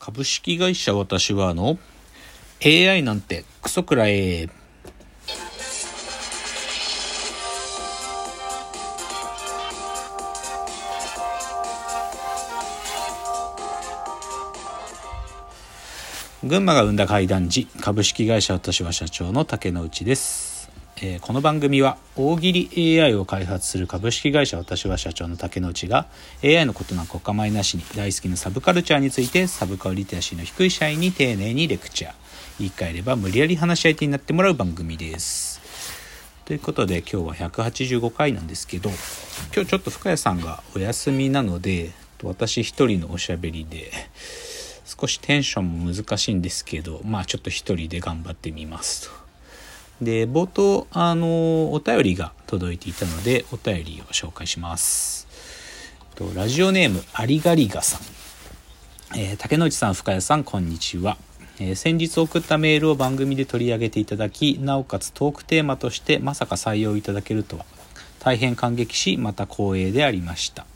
株式会社私はあの AI なんてクソくらえ群馬が生んだ怪談時株式会社私は社長の竹之内です、えーこの番組は大喜利 AI を開発する株式会社私は社長の竹之内が AI のことなんかお構いなしに大好きなサブカルチャーについてサブカルリテラシーの低い社員に丁寧にレクチャー言い換えれば無理やり話し相手になってもらう番組ですということで今日は185回なんですけど今日ちょっと深谷さんがお休みなので私一人のおしゃべりで少しテンションも難しいんですけどまあちょっと一人で頑張ってみますと。で冒頭あのお便りが届いていたのでお便りを紹介します。とラジオネームアリガリガさん、えー竹之内さん深谷さんこんにちは。えー先日送ったメールを番組で取り上げていただきなおかつトークテーマとしてまさか採用いただけるとは。大変感激しまた光栄でありました。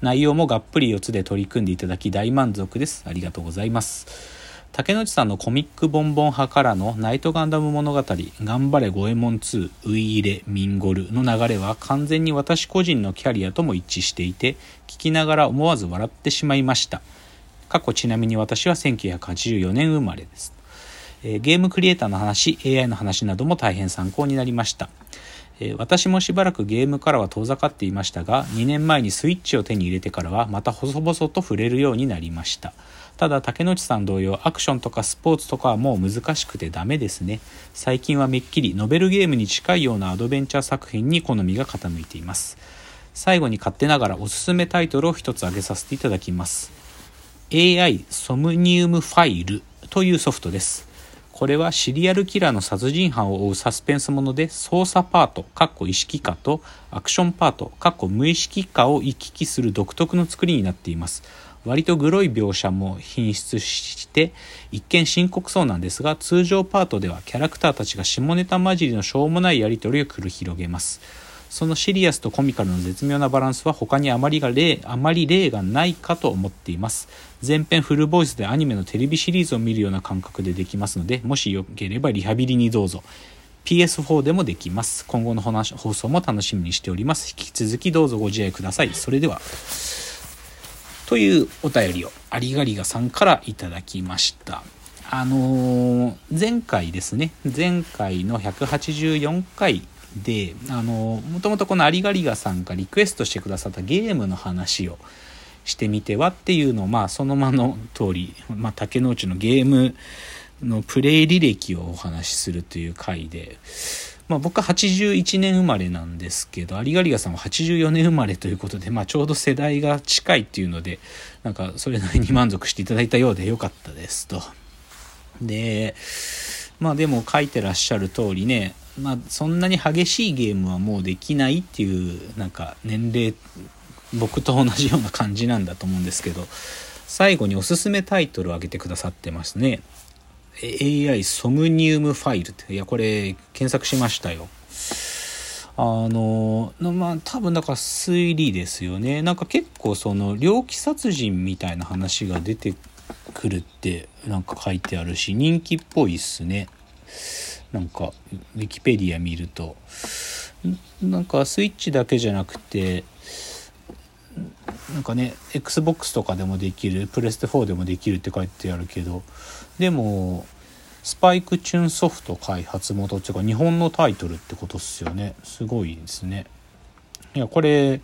内容もがっぷり四つで取り組んでいただき大満足です。ありがとうございます。竹之内さんのコミックボンボン派からのナイトガンダム物語頑張れゴエモン2ウイイレミンゴルの流れは完全に私個人のキャリアとも一致していて聞きながら思わず笑ってしまいました。過去ちなみに私は1984年生まれです。えゲームクリエイターの話 AI の話なども大変参考になりました、私もしばらくゲームからは遠ざかっていましたが2年前にスイッチを手に入れてからはまた細々と触れるようになりました。ただ竹内さん同様アクションとかスポーツとかはもう難しくてダメですね最近はめっきりノベルゲームに近いようなアドベンチャー作品に好みが傾いています最後に勝手ながらおすすめタイトルを一つ挙げさせていただきます AI ソムニウムファイルというソフトです。これはシリアルキラーの殺人犯を追うサスペンスもので操作パート、かっこ意識化とアクションパート、かっこ無意識化を行き来する独特の作りになっています。割とグロい描写も品質して一見深刻そうなんですが通常パートではキャラクターたちが下ネタ混じりのしょうもないやり取りを繰り広げます。そのシリアスとコミカルの絶妙なバランスは他にあまりが例あまり例がないかと思っています。前編フルボイスでアニメのテレビシリーズを見るような感覚でできますのでもしよければリハビリにどうぞ。PS4 でもできます。今後の放送も楽しみにしております。引き続きどうぞご自愛ください。それでは。というお便りをありがりがさんからいただきました。あのー前回ですね。前回の184回であのもともとこのアリガリガさんがリクエストしてくださったゲームの話をしてみてはっていうのをまあそのままの通り、まあ、竹之内のゲームのプレイ履歴をお話しするという回で、まあ、僕は81年生まれなんですけどアリガリガさんは84年生まれということで、まあ、ちょうど世代が近いっていうのでなんかそれなりに満足していただいたようでよかったですと。でまあでも書いてらっしゃる通りね、まあ、そんなに激しいゲームはもうできないっていうなんか年齢僕と同じような感じなんだと思うんですけど最後におすすめタイトルを挙げてくださってますね AI ソムニウムファイルっていやこれ検索しましたよ。あのまあ多分だから推理ですよね。なんか結構その猟奇殺人みたいな話が出てくるってなんか書いてあるし人気っぽいっすね。なんかウィキペディア見ると。なんかスイッチだけじゃなくてなんかね XBOX とかでもできるプレステ4でもできるって書いてあるけどでもスパイクチューンソフト開発元っていうか日本のタイトルってことっすよね。すごいですね。いやこれ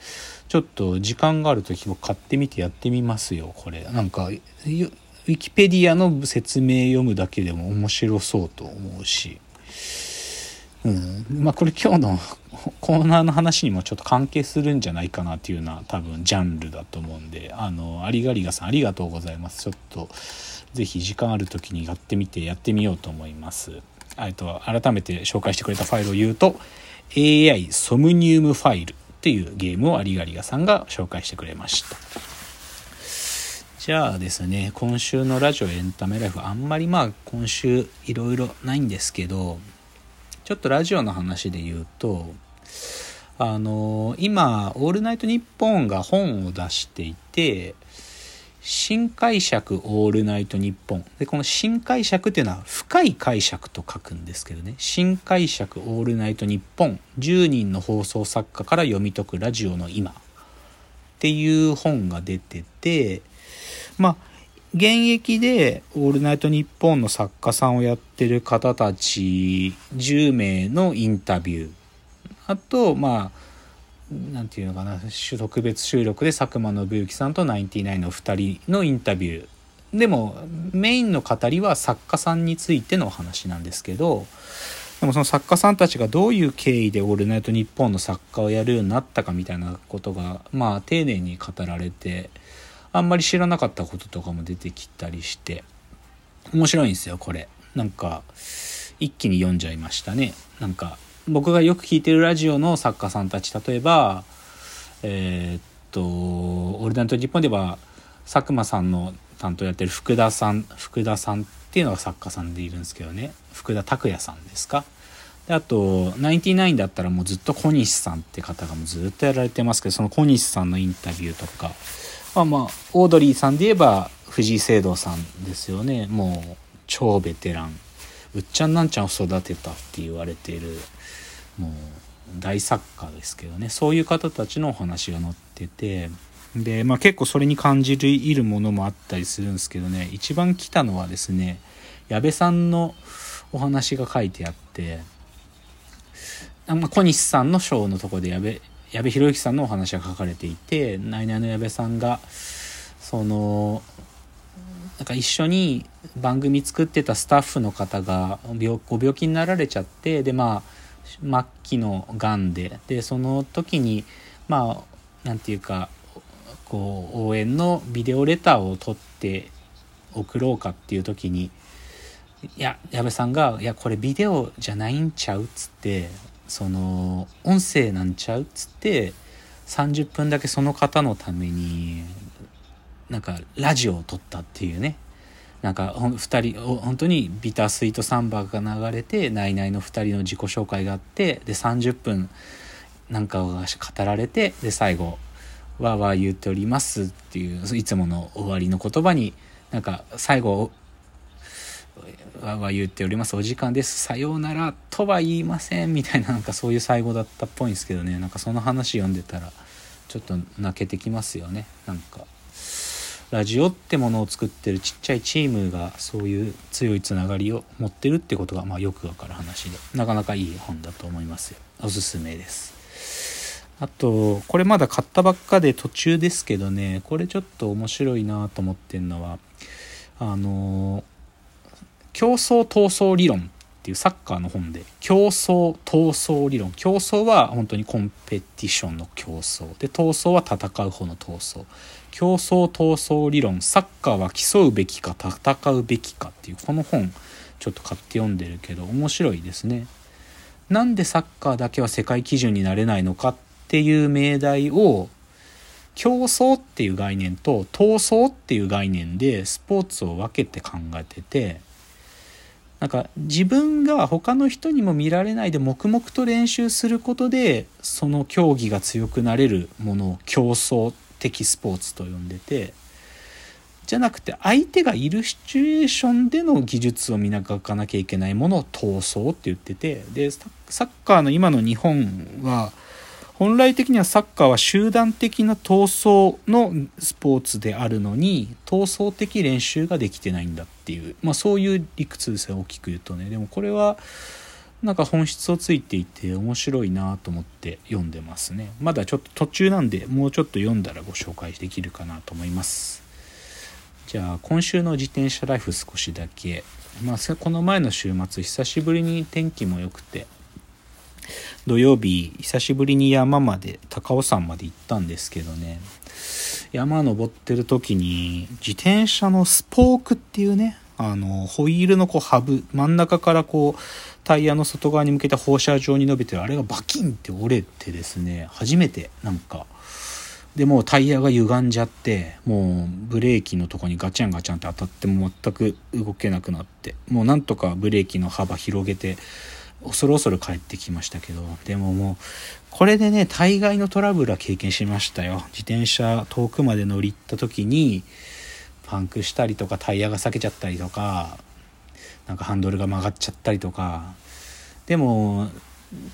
ちょっと時間がある時も買ってみてやってみますよこれ。なんかウィキペディアの説明読むだけでも面白そうと思うし。うん。まあこれ今日の コーナーの話にもちょっと関係するんじゃないかなっていうような多分ジャンルだと思うんであのアリガリガさんありがとうございます。ちょっとぜひ時間ある時にやってみてやってみようと思います。えっと改めて紹介してくれたファイルを言うと AI ソムニウムファイルっていうゲームをアリガリガさんが紹介してくれました。じゃあですね今週のラジオエンタメライフあんまりまあ今週いろいろないんですけどちょっとラジオの話で言うとあの今「オールナイトニッポン」が本を出していて新解釈オールナイトニッポン。で、この新解釈っていうのは深い解釈と書くんですけどね。新解釈オールナイトニッポン。10人の放送作家から読み解くラジオの今。っていう本が出てて、まあ、現役でオールナイトニッポンの作家さんをやってる方たち10名のインタビュー。あと、まあ、なんていうのかな特別収録で佐久間信之さんとナインティナインの2人のインタビューでもメインの語りは作家さんについてのお話なんですけどでもその作家さんたちがどういう経緯で「オールナイトニッポン」の作家をやるようになったかみたいなことがまあ丁寧に語られてあんまり知らなかったこととかも出てきたりして面白いんですよこれ。なんか一気に読んじゃいましたね。なんか僕がよく聞いてるラジオの作家さんたち例えばえー、っと「オールナイトニッポン」では佐久間さんの担当やってる福田さん福田さんっていうのが作家さんでいるんですけどね。福田拓也さんですか。であとナインティナインだったらもうずっと小西さんって方がもうずっとやられてますけどその小西さんのインタビューとかまあまあオードリーさんで言えば藤井聖堂さんですよね。もう超ベテランうっちゃんなんちゃんを育てたって言われているもう大作家ですけどね。そういう方たちのお話が載ってて。で、まあ、結構それに感じるいるものもあったりするんですけどね。一番来たのはですね矢部さんのお話が書いてあって。あ、ま、小西さんのショーのとこで矢部矢部博之さんのお話が書かれていてナイナイの矢部さんがそのなんか一緒に番組作ってたスタッフの方が病ご病気になられちゃってでまあ末期のがんででその時にまあ何て言うかこう応援のビデオレターを取って送ろうかっていう時にいや矢部さんが「いやこれビデオじゃないんちゃう?」っつってその音声なんちゃう？っつって30分だけその方のためになんかラジオを撮ったっていうね。なんか2人本当にビタースイートサンバが流れてナイナイの2人の自己紹介があってで30分なんかが語られてで最後「わーわー言っております」っていういつもの終わりの言葉になんか最後わわ言っておりますお時間です。さようならとは言いませんみたいななんかそういう最後だったっぽいんですけどね。なんかその話読んでたらちょっと泣けてきますよね。なんか。ラジオってものを作ってるちっちゃいチームがそういう強いつながりを持ってるってことがまあよくわかる話で。なかなかいい本だと思いますよ。おすすめです。あとこれまだ買ったばっかで途中ですけどね。これちょっと面白いなと思ってんのはあの競争闘争理論っていうサッカーの本で競争闘争理論。競争は本当にコンペティションの競争。で闘争は戦う方の闘争。競争闘争理論サッカーは競うべきか戦うべきかっていうこの本ちょっと買って読んでるけど面白いですね。なんでサッカーだけは世界基準になれないのかっていう命題を競争っていう概念と闘争っていう概念でスポーツを分けて考えててなんか自分が他の人にも見られないで黙々と練習することでその競技が強くなれるものを競争的スポーツと呼んでてじゃなくて相手がいるシチュエーションでの技術を磨かなきゃいけないものを闘争って言っててでサッカーの今の日本は本来的にはサッカーは集団的な闘争のスポーツであるのに闘争的練習ができてないんだっていう、まあ、そういう理屈ですよ大きく言うとね。でもこれはなんか本質をついていて面白いなと思って読んでますね。まだちょっと途中なんでもうちょっと読んだらご紹介できるかなと思います。じゃあ今週の自転車ライフ少しだけ。まあこの前の週末久しぶりに天気も良くて土曜日久しぶりに山まで高尾山まで行ったんですけどね。山登ってる時に自転車のスポークっていうねあのホイールのこうハブ真ん中からこうタイヤの外側に向けて放射状に伸びてるあれがバキンって折れてですね初めてなんか。でもうタイヤが歪んじゃってもうブレーキのとこにガチャンガチャンって当たっても全く動けなくなってもうなんとかブレーキの幅広げて恐る恐る帰ってきましたけどでももうこれでね大概のトラブルは経験しましたよ。自転車遠くまで乗り行った時にパンクしたりとかタイヤが裂けちゃったりとかなんかハンドルが曲がっちゃったりとか。でも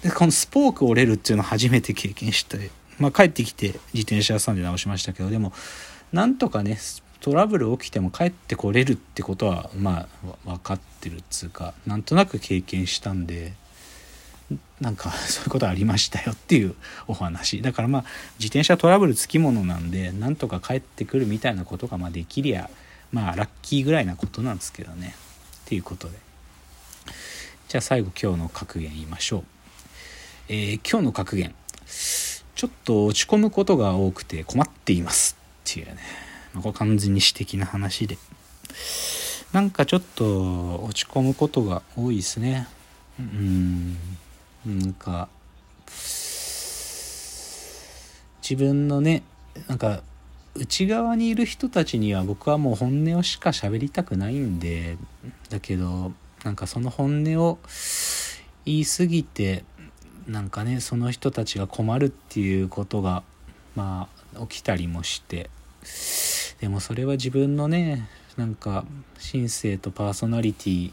でこのスポーク折れるっていうのを初めて経験して、まあ、帰ってきて自転車屋さんで直しましたけどでもなんとかねトラブル起きても帰ってこれるってことはまあ分かってるっつうかなんとなく経験したんでなんか そういうことありましたよっていうお話。だからまあ自転車トラブルつきものなんでなんとか帰ってくるみたいなことがまあできりゃまあラッキーぐらいなことなんですけどね。っていうことで。じゃあ最後今日の格言言いましょう、えー今日の格言。ちょっと落ち込むことが多くて困っています。っていうね、まあ、これ完全に私的な話で。なんかちょっと落ち込むことが多いですね。うん。なんか自分のねなんか内側にいる人たちには僕はもう本音をしか喋りたくないんでだけどなんかその本音を言い過ぎてなんかねその人たちが困るっていうことがまあ起きたりもしてでもそれは自分のねなんか心性とパーソナリティ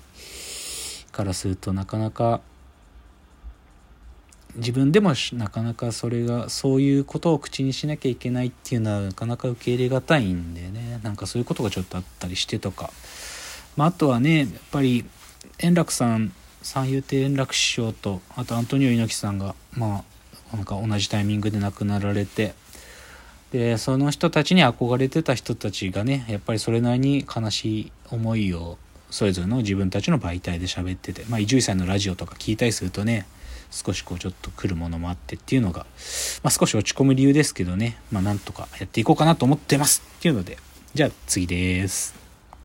からするとなかなか自分でもなかなかそれがそういうことを口にしなきゃいけないっていうのはなかなか受け入れがたいんでね。なんかそういうことがちょっとあったりしてとか、まあ、あとはねやっぱり円楽さん三遊亭円楽師匠とあとアントニオ猪木さんがまあなんか同じタイミングで亡くなられて。でその人たちに憧れてた人たちがねやっぱりそれなりに悲しい思いをそれぞれの自分たちの媒体で喋っててまあ伊集院さんのラジオとか聞いたりするとね少しこうちょっと来るものもあってっていうのが、まあ、少し落ち込む理由ですけどねまあなんとかやっていこうかなと思ってますっていうのでじゃあ次です。